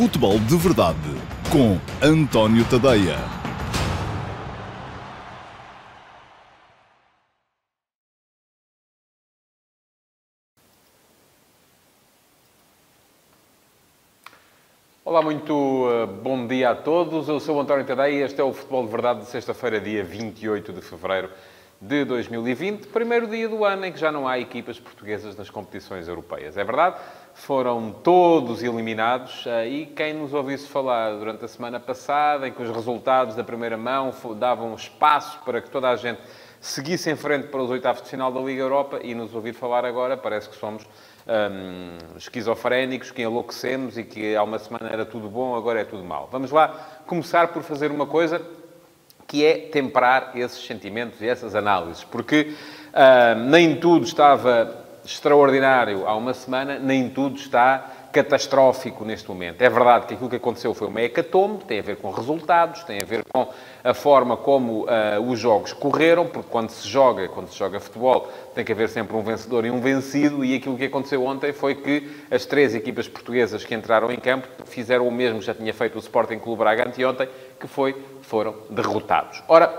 Futebol de Verdade com António Tadeia. Olá, muito uh, bom dia a todos. Eu sou António Tadeia e este é o Futebol de Verdade de sexta-feira, dia 28 de fevereiro de 2020, primeiro dia do ano em que já não há equipas portuguesas nas competições europeias. É verdade, foram todos eliminados uh, e quem nos ouvisse falar durante a semana passada, em que os resultados da primeira mão davam espaço para que toda a gente seguisse em frente para os oitavos de final da Liga Europa e nos ouvir falar agora, parece que somos um, esquizofrénicos, que enlouquecemos e que há uma semana era tudo bom, agora é tudo mal. Vamos lá começar por fazer uma coisa que é temperar esses sentimentos e essas análises, porque uh, nem tudo estava extraordinário há uma semana, nem tudo está catastrófico neste momento. É verdade que aquilo que aconteceu foi uma hecatombe, tem a ver com resultados, tem a ver com a forma como uh, os jogos correram, porque quando se joga, quando se joga futebol, tem que haver sempre um vencedor e um vencido, e aquilo que aconteceu ontem foi que as três equipas portuguesas que entraram em campo fizeram o mesmo que já tinha feito o Sporting Clube Braga anteontem, que foi, foram derrotados. Ora,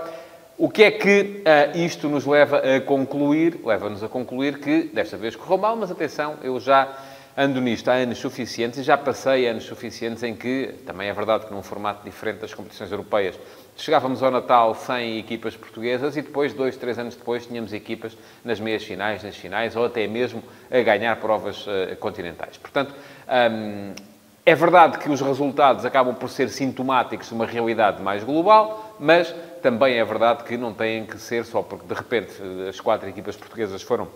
o que é que uh, isto nos leva a concluir? Leva-nos a concluir que desta vez correu mal, mas atenção, eu já ando nisto há anos suficientes e já passei anos suficientes em que, também é verdade que num formato diferente das competições europeias, chegávamos ao Natal sem equipas portuguesas e depois, dois, três anos depois, tínhamos equipas nas meias finais, nas finais ou até mesmo a ganhar provas uh, continentais. Portanto, um, é verdade que os resultados acabam por ser sintomáticos de uma realidade mais global, mas também é verdade que não têm que ser só porque de repente as quatro equipas portuguesas foram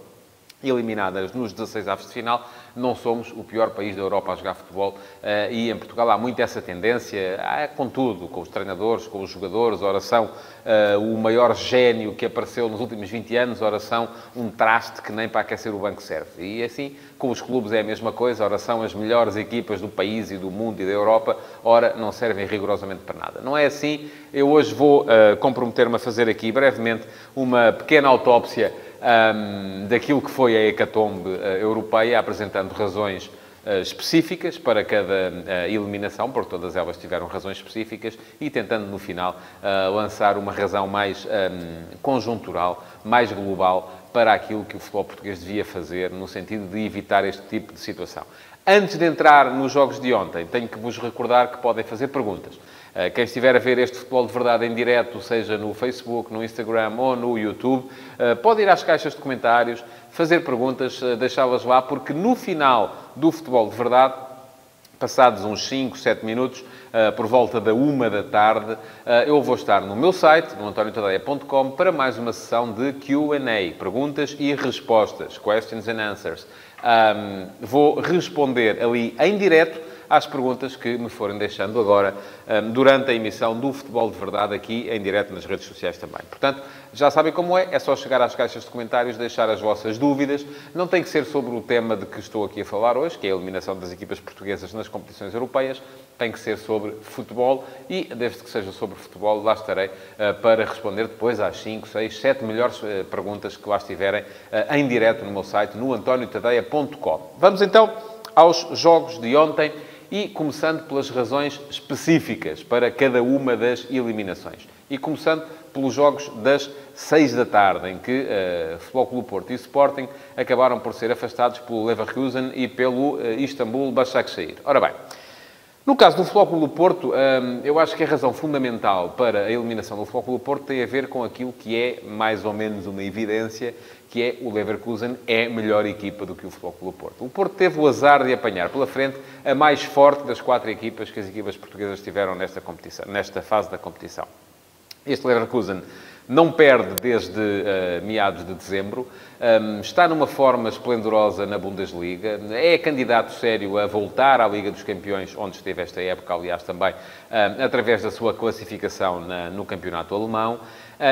eliminadas nos 16 avos de final, não somos o pior país da Europa a jogar futebol eh, e em Portugal há muito essa tendência, com tudo, com os treinadores, com os jogadores, oração, eh, o maior gênio que apareceu nos últimos 20 anos, oração, um traste que nem para aquecer o banco serve. E assim, com os clubes é a mesma coisa, oração, as melhores equipas do país e do mundo e da Europa, ora, não servem rigorosamente para nada. Não é assim, eu hoje vou uh, comprometer-me a fazer aqui brevemente uma pequena autópsia um, daquilo que foi a hecatombe uh, europeia, apresentando razões uh, específicas para cada uh, eliminação, porque todas elas tiveram razões específicas, e tentando, no final, lançar uma razão mais conjuntural, mais global, para aquilo que o futebol português devia fazer, no sentido de evitar este tipo de situação. Antes de entrar nos jogos de ontem, tenho que vos recordar que podem fazer perguntas. Eh, quem estiver a ver este Futebol de Verdade em direto, seja no Facebook, no Instagram ou no YouTube, eh, pode ir às caixas de comentários, fazer perguntas, eh, deixá-las lá, porque no final do Futebol de Verdade, passados uns 5, 7 minutos, por volta da uma da tarde, eu vou estar no meu site, no antoniotadeia.com, para mais uma sessão de Q&A, perguntas e respostas, questions and answers. vou responder ali em direto às perguntas que me forem deixando agora hum, durante a emissão do Futebol de Verdade aqui em direto nas redes sociais também. Portanto, já sabem como é, é só chegar às caixas de comentários, deixar as vossas dúvidas. Não tem que ser sobre o tema de que estou aqui a falar hoje, que é a eliminação das equipas portuguesas nas competições europeias. Tem que ser sobre futebol e, desde que seja sobre futebol, lá estarei uh, para responder depois às 5, 6, 7 melhores uh, perguntas que lá estiverem em direto no meu site, no antoniotadeia.com. Vamos então aos jogos de ontem e começando pelas razões específicas para cada uma das eliminações. E começando pelos jogos das 6 da tarde, em que uh, Futebol Clube Porto e Sporting acabaram por ser afastados pelo Leverkusen e pelo uh, Istanbul Başakşehir. Ora bem, no caso do Clube do Porto, um, eu acho que a razão fundamental para a eliminação do Clube do Porto tem a ver com aquilo que é mais ou menos uma evidência, que é o Leverkusen é melhor equipa do que o Clube do Porto. O Porto teve o azar de apanhar pela frente a mais forte das quatro equipas que as equipas portuguesas tiveram nesta, competição, nesta fase da competição. Este Leverkusen não perde desde uh, meados de dezembro, um, está numa forma esplendorosa na Bundesliga, é candidato sério a voltar à Liga dos Campeões, onde esteve esta época, aliás, também, um, através da sua classificação na, no campeonato alemão.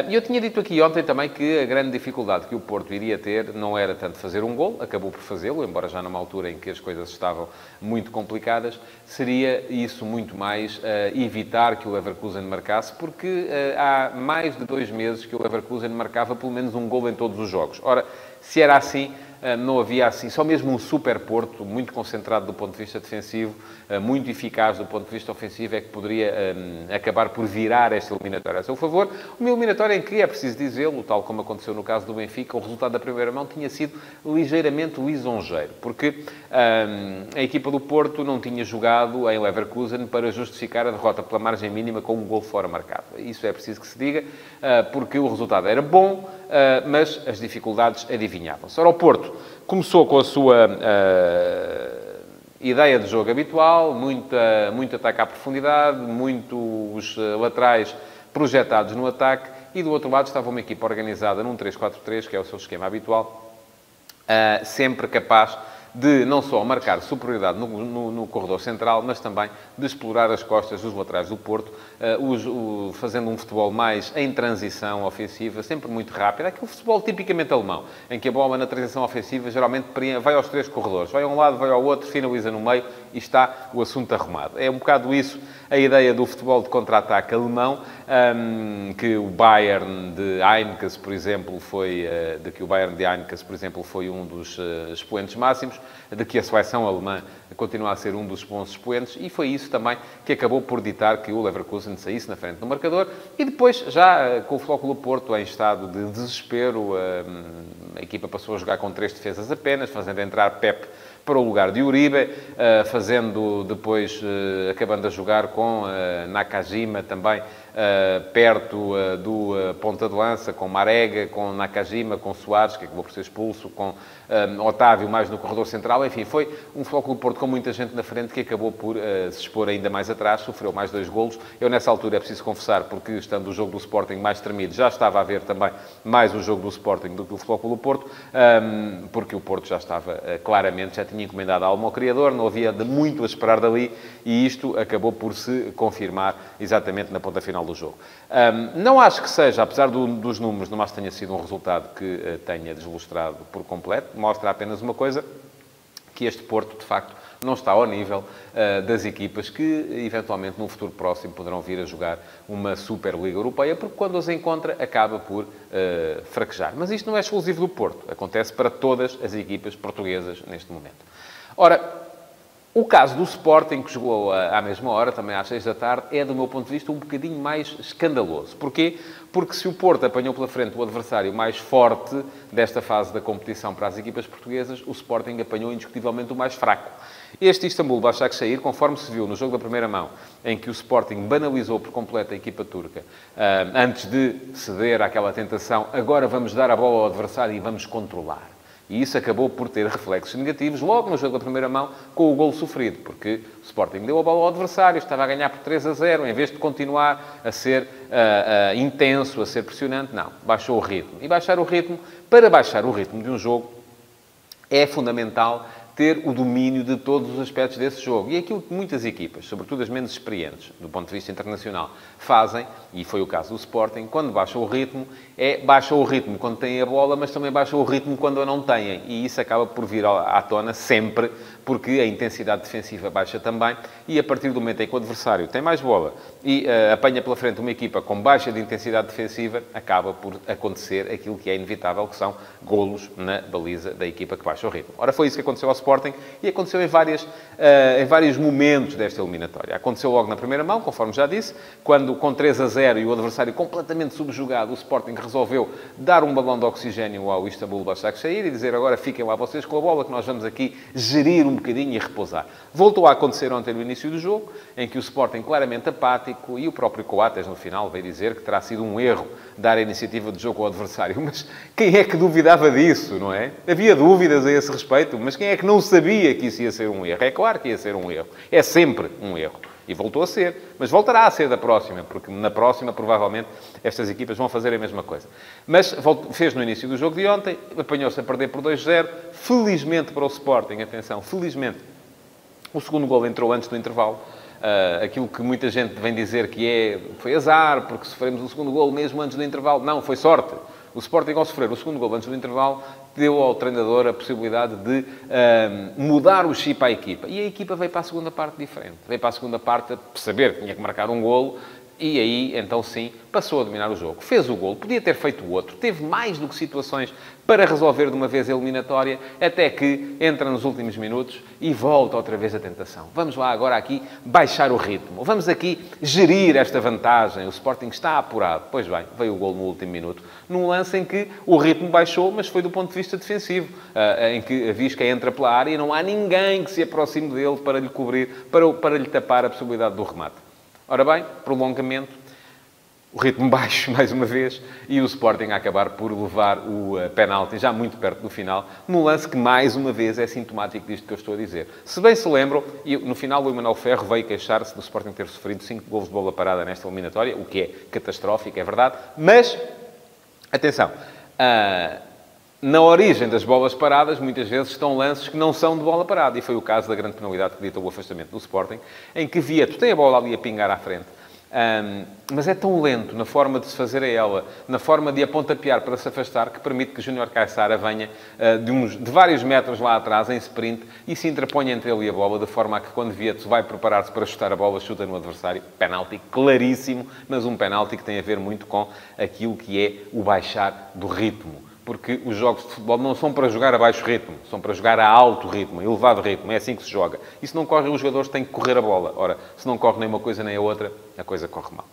E eu tinha dito aqui ontem também que a grande dificuldade que o Porto iria ter não era tanto fazer um gol, acabou por fazê-lo, embora já numa altura em que as coisas estavam muito complicadas, seria isso muito mais uh, evitar que o Leverkusen marcasse, porque uh, há mais de dois meses que o Leverkusen marcava pelo menos um gol em todos os jogos. Ora, se era assim, eh, não havia assim, só mesmo um super Porto, muito concentrado do ponto de vista defensivo, muito eficaz do ponto de vista ofensivo, é que poderia um, acabar por virar esta eliminatória a seu favor. Uma eliminatória em que, é preciso dizê-lo, tal como aconteceu no caso do Benfica, o resultado da primeira mão tinha sido ligeiramente lisonjeiro, porque um, a equipa do Porto não tinha jogado em Leverkusen para justificar a derrota pela margem mínima com um gol fora marcado. Isso é preciso que se diga, uh, porque o resultado era bom, uh, mas as dificuldades adivinhavam-se. Ora, o Porto começou com a sua uh, ideia de jogo habitual, muita, muito ataque à profundidade, muitos laterais projetados no ataque, e do outro lado estava uma equipa organizada num 3-4-3, que é o seu esquema habitual, sempre capaz de não só marcar superioridade no, no, no, corredor central, mas também de explorar as costas dos laterais do Porto, uh, os, o, fazendo um futebol mais em transição ofensiva, sempre muito rápido. Aquele futebol tipicamente alemão, em que a bola na transição ofensiva geralmente vai aos três corredores. Vai a um lado, vai ao outro, finaliza no meio e está o assunto arrumado. É um bocado isso a ideia do futebol de contra-ataque alemão, um, que o Bayern de Heinkes, por exemplo, foi, uh, de que o Bayern de Heinkes, por exemplo, foi um dos uh, expoentes máximos, de que a seleção alemã continua a ser um dos bons expoentes, e foi isso também que acabou por ditar que o Leverkusen saísse na frente do marcador, e depois, já uh, com o Flóculo Porto em estado de desespero, a equipa passou a jogar com três defesas apenas, fazendo entrar Pep para o lugar de Uribe, eh, fazendo depois, eh, acabando a jogar com eh, Nakajima também perto uh, do uh, ponta de lança, com Marega, com Nakajima, com Soares, que acabou por ser expulso, com Otávio mais no corredor central. Enfim, foi um Flóculo Porto com muita gente na frente que acabou por se expor ainda mais atrás, sofreu mais dois golos. Eu, nessa altura, é preciso confessar, porque estando o jogo do Sporting mais tremido, já estava a ver também mais o jogo do Sporting do que o Flóculo Porto, um, porque o Porto já estava claramente, já tinha encomendado a alma ao Criador, não havia de muito a esperar dali, e isto acabou por se confirmar exatamente na ponta final final do jogo. Um, não acho que seja, apesar do, dos números, não acho que tenha sido um resultado que uh, tenha deslustrado por completo. Mostra apenas uma coisa, que este Porto, de facto, não está ao nível uh, das equipas que, eventualmente, num futuro próximo, poderão vir a jogar uma Superliga Europeia, porque quando os encontra, acaba por uh, fraquejar. Mas isto não é exclusivo do Porto. Acontece para todas as equipas portuguesas neste momento. Ora, o caso do Sporting, que jogou à mesma hora, também às seis da tarde, é, do meu ponto de vista, um bocadinho mais escandaloso. Porquê? Porque se o Porto apanhou pela frente o adversário mais forte desta fase da competição para as equipas portuguesas, o Sporting apanhou indiscutivelmente o mais fraco. Este Istambul Başakşehir, conforme se viu no jogo da primeira mão, em que o Sporting banalizou por completo a equipa turca, ah, antes de ceder àquela tentação, agora vamos dar a bola ao adversário e vamos controlar. E isso acabou por ter reflexos negativos logo no jogo da primeira mão com o gol sofrido, porque o Sporting deu a bola ao adversário, estava a ganhar por 3 a 0, em vez de continuar a ser uh, uh, intenso, a ser pressionante, não, baixou o ritmo. E baixar o ritmo, para baixar o ritmo de um jogo, é fundamental ter o domínio de todos os aspectos desse jogo. E aquilo que muitas equipas, sobretudo as menos experientes, do ponto de vista internacional, fazem, e foi o caso do Sporting, quando baixa o ritmo, é baixa o ritmo quando têm a bola, mas também baixa o ritmo quando a não têm. E isso acaba por vir à tona sempre, porque a intensidade defensiva baixa também, e a partir do momento em que o adversário tem mais bola e uh, apanha pela frente uma equipa com baixa de intensidade defensiva, acaba por acontecer aquilo que é inevitável, que são golos na baliza da equipa que baixa o ritmo. Ora, foi isso que aconteceu ao Sporting e aconteceu em, várias, uh, em vários momentos desta eliminatória. Aconteceu logo na primeira mão, conforme já disse, quando com 3 a 0 e o adversário completamente subjugado, o Sporting resolveu dar um balão de oxigênio ao Istanbul Başakşehir e dizer agora fiquem lá vocês com a bola que nós vamos aqui gerir um bocadinho e repousar. Voltou a acontecer ontem no início do jogo, em que o Sporting claramente apático e o próprio Coates no final veio dizer que terá sido um erro dar a iniciativa de jogo ao adversário. Mas quem é que duvidava disso, não é? Havia dúvidas a esse respeito, mas quem é que não sabia que isso ia ser um erro? É claro que ia ser um erro. É sempre um erro. E voltou a ser. Mas voltará a ser da próxima, porque na próxima, provavelmente, estas equipas vão fazer a mesma coisa. Mas fez no início do jogo de ontem, apanhou-se a perder por 2-0. Felizmente para o Sporting, atenção, felizmente, o segundo gol entrou antes do intervalo. Uh, aquilo que muita gente vem dizer que é, foi azar, porque sofremos o segundo gol mesmo antes do intervalo. Não, foi sorte. O Sporting, ao sofrer o segundo gol antes do intervalo, deu ao treinador a possibilidade de uh, mudar o chip à equipa. E a equipa veio para a segunda parte diferente. Veio para a segunda parte a saber que tinha que marcar um golo, e aí, então sim, passou a dominar o jogo. Fez o gol, podia ter feito o outro, teve mais do que situações para resolver de uma vez a eliminatória, até que entra nos últimos minutos e volta outra vez a tentação. Vamos lá agora aqui baixar o ritmo. Vamos aqui gerir esta vantagem. O Sporting está apurado. Pois bem, veio o gol no último minuto, num lance em que o ritmo baixou, mas foi do ponto de vista defensivo, eh, em que a Visca entra pela área e não há ninguém que se aproxime dele para lhe cobrir, para, para lhe tapar a possibilidade do remate. Ora bem, prolongamento, o ritmo baixo, mais uma vez, e o Sporting a acabar por levar o uh, penalti já muito perto do final, num lance que, mais uma vez, é sintomático disto que eu estou a dizer. Se bem se lembram, no final o Emanuel Ferro veio queixar-se do Sporting ter sofrido 5 golos de bola parada nesta eliminatória, o que é catastrófico, é verdade, mas, atenção, uh, na origem das bolas paradas, muitas vezes estão lances que não são de bola parada. E foi o caso da grande penalidade que ditou o afastamento do Sporting, em que Vieto tem a bola ali a pingar à frente. Um, mas é tão lento na forma de se fazer a ela, na forma de apontapear para se afastar, que permite que Júnior Caissara venha uh, de, uns, de vários metros lá atrás, em sprint, e se interponha entre ele e a bola, de forma a que quando Vieto vai preparar-se para chutar a bola, chuta no adversário. Penalti claríssimo, mas um penalti que tem a ver muito com aquilo que é o baixar do ritmo porque os jogos de futebol não são para jogar a baixo ritmo, são para jogar a alto ritmo, a elevado ritmo. É assim que se joga. E se não corre, os jogadores têm que correr a bola. Ora, se não corre nem uma coisa nem a outra, a coisa corre mal.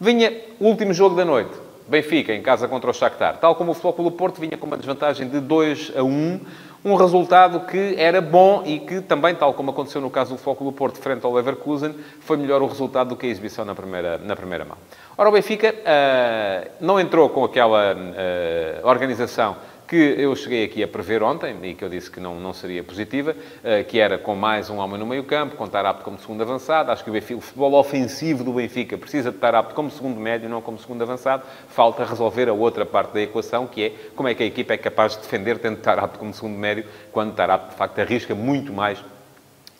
Vinha o último jogo da noite. Benfica, em casa contra o Shakhtar. Tal como o Futebol do Porto vinha com uma desvantagem de 2 a 1, um resultado que era bom e que também, tal como aconteceu no caso do Futebol do Porto frente ao Leverkusen, foi melhor o resultado do que a exibição na primeira, na primeira mão. Ora, o Benfica uh, não entrou com aquela uh, organização que eu cheguei aqui a prever ontem, e que eu disse que não, não seria positiva, uh, que era com mais um homem no meio campo, com Tarapto como segundo avançado. Acho que o, Benfica, o futebol ofensivo do Benfica precisa de Tarapto como segundo médio, não como segundo avançado. Falta resolver a outra parte da equação, que é como é que a equipa é capaz de defender tendo Tarapto como segundo médio, quando Tarapto, de facto, arrisca muito mais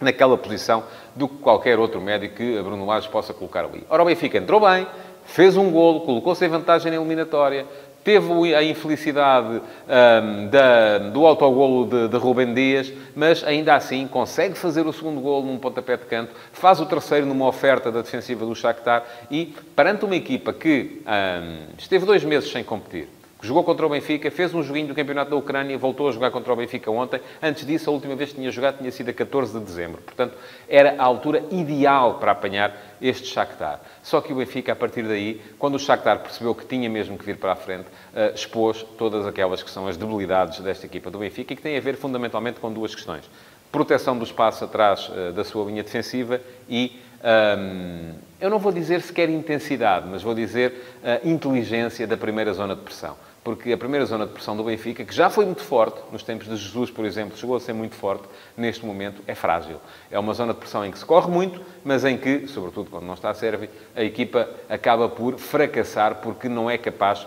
naquela posição do que qualquer outro médio que Bruno Lage possa colocar ali. Ora, o Benfica entrou bem, fez um golo, colocou-se em vantagem na eliminatória, teve a infelicidade um, da, do autogolo de, de Rubem Dias, mas ainda assim consegue fazer o segundo golo num pontapé de canto, faz o terceiro numa oferta da defensiva do Shakhtar e, perante uma equipa que um, esteve dois meses sem competir, Jogou contra o Benfica, fez um joguinho do Campeonato da Ucrânia, voltou a jogar contra o Benfica ontem. Antes disso, a última vez que tinha jogado tinha sido a 14 de dezembro. Portanto, era a altura ideal para apanhar este Shakhtar. Só que o Benfica, a partir daí, quando o Shakhtar percebeu que tinha mesmo que vir para a frente, uh, expôs todas aquelas que são as debilidades desta equipa do Benfica e que têm a ver fundamentalmente com duas questões. Proteção do espaço atrás uh, da sua linha defensiva e um, eu não vou dizer sequer intensidade, mas vou dizer uh, inteligência da primeira zona de pressão porque a primeira zona de pressão do Benfica, que já foi muito forte, nos tempos de Jesus, por exemplo, chegou a ser muito forte, neste momento é frágil. É uma zona de pressão em que se corre muito, mas em que, sobretudo quando não está a servir, a equipa acaba por fracassar porque não é capaz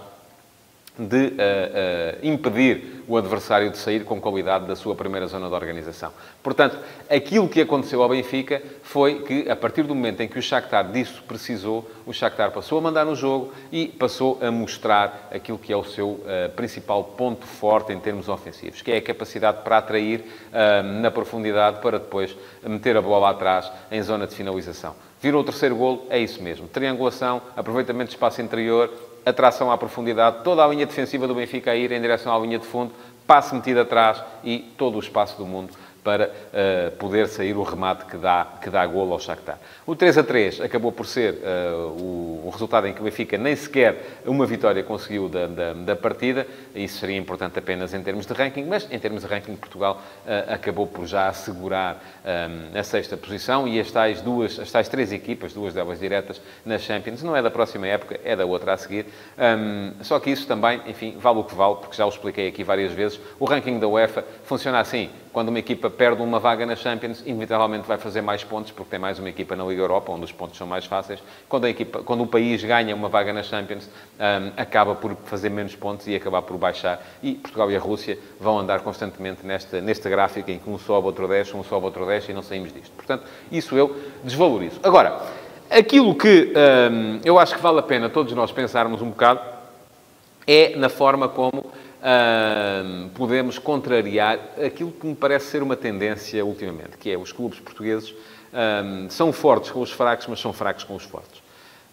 de uh, uh, impedir o adversário de sair com qualidade da sua primeira zona de organização. Portanto, aquilo que aconteceu ao Benfica foi que, a partir do momento em que o Shakhtar disso precisou, o Shakhtar passou a mandar no jogo e passou a mostrar aquilo que é o seu uh, principal ponto forte em termos ofensivos, que é a capacidade para atrair na profundidade para depois meter a bola atrás em zona de finalização. Virou o terceiro golo, é isso mesmo. Triangulação, aproveitamento de espaço interior, atração à profundidade, toda a linha defensiva do Benfica a ir em direção à linha de fundo, passe metido atrás e todo o espaço do mundo para uh, poder sair o remate que dá, que dá golo ao Shakhtar. O 3 a 3 acabou por ser uh, o, o, resultado em que o Benfica nem sequer uma vitória conseguiu da, da, da, partida. Isso seria importante apenas em termos de ranking, mas em termos de ranking, Portugal uh, acabou por já assegurar um, a sexta posição e as tais, duas, as tais três equipas, duas delas diretas, na Champions, não é da próxima época, é da outra a seguir. Um, só que isso também, enfim, vale o que vale, porque já o expliquei aqui várias vezes. O ranking da UEFA funciona assim quando uma equipa perde uma vaga na Champions, inevitavelmente vai fazer mais pontos, porque tem mais uma equipa na Liga Europa, onde os pontos são mais fáceis. Quando, a equipa, quando o país ganha uma vaga na Champions, um, acaba por fazer menos pontos e acabar por baixar. E Portugal e a Rússia vão andar constantemente nesta, neste gráfico em que um sobe, outro desce, um sobe, outro desce e não saímos disto. Portanto, isso eu desvalorizo. Agora, aquilo que um, eu acho que vale a pena todos nós pensarmos um bocado é na forma como podemos contrariar aquilo que me parece ser uma tendência ultimamente, que é os clubes portugueses uh, são fortes com os fracos, mas são fracos com os fortes.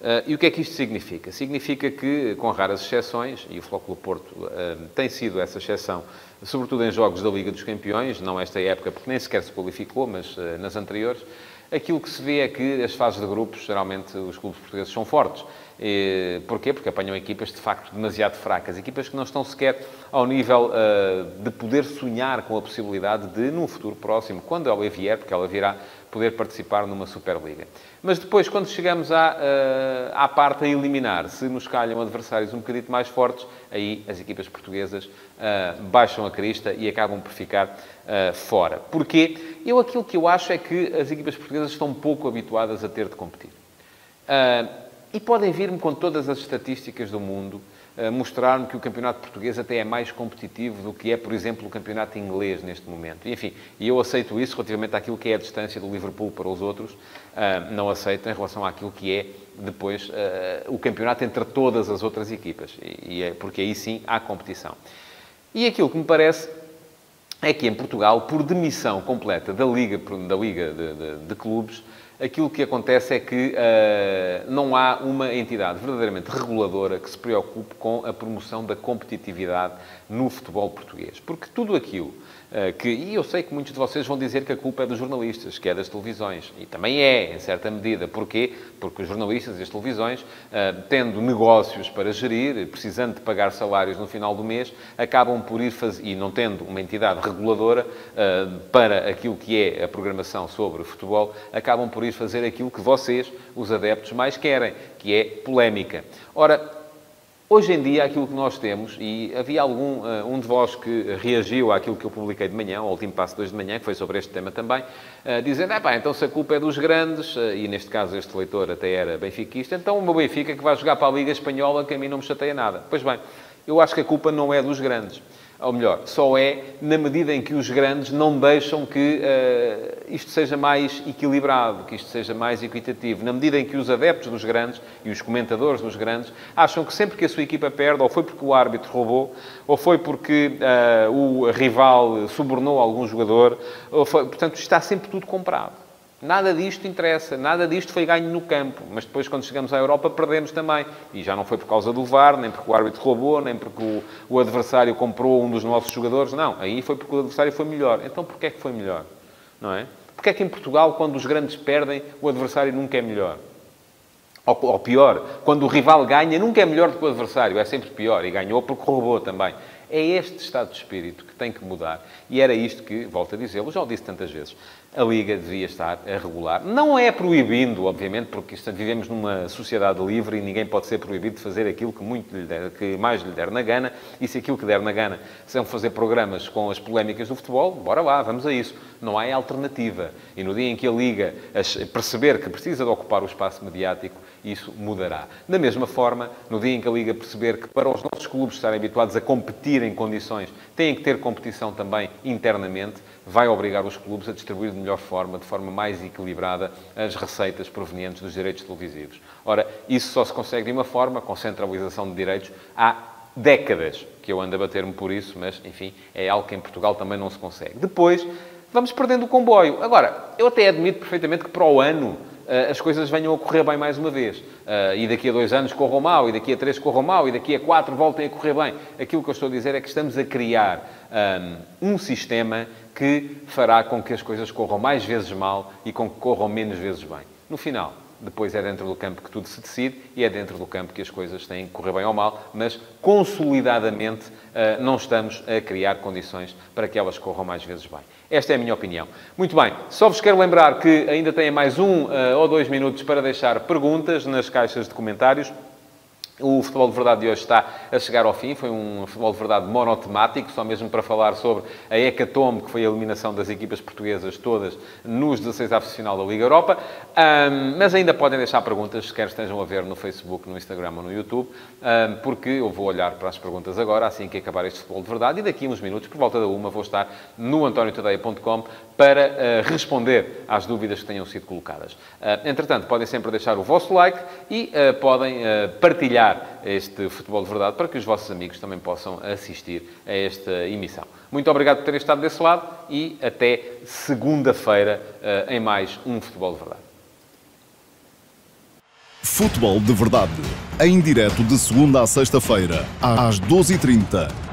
Uh, e o que é que isto significa? Significa que, com raras exceções, e o Flóculo Porto uh, tem sido essa exceção, sobretudo em jogos da Liga dos Campeões, não esta época, porque nem sequer se qualificou, mas uh, nas anteriores, aquilo que se vê é que as fases de grupos, geralmente os clubes portugueses são fortes. Porquê? Porque apanham equipas, de facto, demasiado fracas. Equipas que não estão sequer ao nível uh, de poder sonhar com a possibilidade de, num futuro próximo, quando ela vier, porque ela virá, poder participar numa Superliga. Mas depois, quando chegamos à, uh, à parte a eliminar, se nos calham adversários um bocadinho mais fortes, aí as equipas portuguesas uh, baixam a crista e acabam por ficar uh, fora. Porquê? Eu aquilo que eu acho é que as equipas portuguesas estão pouco habituadas a ter de competir. E podem vir-me com todas as estatísticas do mundo mostrar-me que o campeonato português até é mais competitivo do que é, por exemplo, o campeonato inglês neste momento. Enfim, e eu aceito isso relativamente àquilo que é a distância do Liverpool para os outros, uh, não aceito em relação àquilo que é depois uh, o campeonato entre todas as outras equipas, é, porque aí sim há competição. E aquilo que me parece é que em Portugal, por demissão completa da Liga, da Liga de, de, de Clubes, aquilo que acontece é que uh, não há uma entidade verdadeiramente reguladora que se preocupe com a promoção da competitividade no futebol português. Porque tudo aquilo uh, que. E eu sei que muitos de vocês vão dizer que a culpa é dos jornalistas, que é das televisões. E também é, em certa medida. Porquê? Porque os jornalistas e as televisões, uh, tendo negócios para gerir, precisando de pagar salários no final do mês, acabam por ir fazer. E não tendo uma entidade reguladora para aquilo que é a programação sobre futebol, acabam por ir fazer aquilo que vocês, os adeptos, mais querem, que é polémica. Ora, Hoje em dia, aquilo que nós temos, e havia algum, uh, um de vós que reagiu àquilo que eu publiquei de manhã, ao último passo hoje de manhã, que foi sobre este tema também, uh, dizendo, é pá, então se a culpa é dos grandes, uh, e neste caso este leitor até era benfiquista, então o meu Benfica que vai jogar para a Liga Espanhola, que a mim não me chateia nada. Pois bem, eu acho que a culpa não é dos grandes ou melhor, só é na medida em que os grandes não deixam que uh, isto seja mais equilibrado, que isto seja mais equitativo. Na medida em que os adeptos dos grandes e os comentadores dos grandes acham que sempre que a sua equipa perde, ou foi porque o árbitro roubou, ou foi porque uh, o rival subornou algum jogador, foi, portanto, está sempre tudo comprado. Nada disto interessa, nada disto foi ganho no campo, mas depois, quando chegamos à Europa, perdemos também. E já não foi por causa do VAR, nem porque o árbitro roubou, nem porque o, o adversário comprou um dos nossos jogadores. Não, aí foi porque o adversário foi melhor. Então, porquê é que foi melhor? Não é? Porquê é que em Portugal, quando os grandes perdem, o adversário nunca é melhor? Ou, ou pior, quando o rival ganha, nunca é melhor do que o adversário, é sempre pior. E ganhou porque roubou também. É este estado de espírito que tem que mudar. E era isto que, volto a dizê-lo, já o disse tantas vezes, a Liga devia estar a regular. Não é proibindo, obviamente, porque vivemos numa sociedade livre e ninguém pode ser proibido de fazer aquilo que, muito lhe der, que mais lhe der na gana. E se aquilo que der na gana são fazer programas com as polémicas do futebol, bora lá, vamos a isso. Não há alternativa. E no dia em que a Liga perceber que precisa de ocupar o espaço mediático, isso mudará. Da mesma forma, no dia em que a Liga perceber que para os nossos clubes estarem habituados a competir em condições, têm que ter competição também internamente, vai obrigar os clubes a distribuir de melhor forma, de forma mais equilibrada, as receitas provenientes dos direitos televisivos. Ora, isso só se consegue de uma forma, com centralização de direitos, há décadas que eu ando a bater-me por isso, mas, enfim, é algo que em Portugal também não se consegue. Depois, vamos perdendo o comboio. Agora, eu até admito perfeitamente que para o ano as coisas venham a correr bem mais uma vez. Eh, e daqui a dois anos corram mal, e daqui a três corram mal, e daqui a quatro voltem a correr bem. Aquilo que eu estou a dizer é que estamos a criar um, um sistema que fará com que as coisas corram mais vezes mal e com que corram menos vezes bem. No final, depois é dentro do campo que tudo se decide e é dentro do campo que as coisas têm que correr bem ou mal, mas consolidadamente eh, não estamos a criar condições para que elas corram mais vezes bem. Esta é a minha opinião. Muito bem, só vos quero lembrar que ainda têm mais um uh, ou dois minutos para deixar perguntas nas caixas de comentários. O futebol de verdade de hoje está a chegar ao fim. Foi um futebol de verdade monotemático, só mesmo para falar sobre a hecatombe, que foi a eliminação das equipas portuguesas todas nos 16 avos final da Liga Europa. Um, mas ainda podem deixar perguntas, quer estejam a ver no Facebook, no Instagram ou no YouTube, um, porque eu vou olhar para as perguntas agora, assim que acabar este futebol de verdade. E daqui a uns minutos, por volta da uma, vou estar no antoniotadeia.com para uh, responder às dúvidas que tenham sido colocadas. Uh, entretanto, podem sempre deixar o vosso like e uh, podem partilhar partilhar este Futebol de Verdade para que os vossos amigos também possam assistir a esta emissão. Muito obrigado por terem estado desse lado e até segunda-feira eh, em mais um Futebol de Verdade. Futebol de Verdade. Em direto de segunda a sexta-feira, às 12h30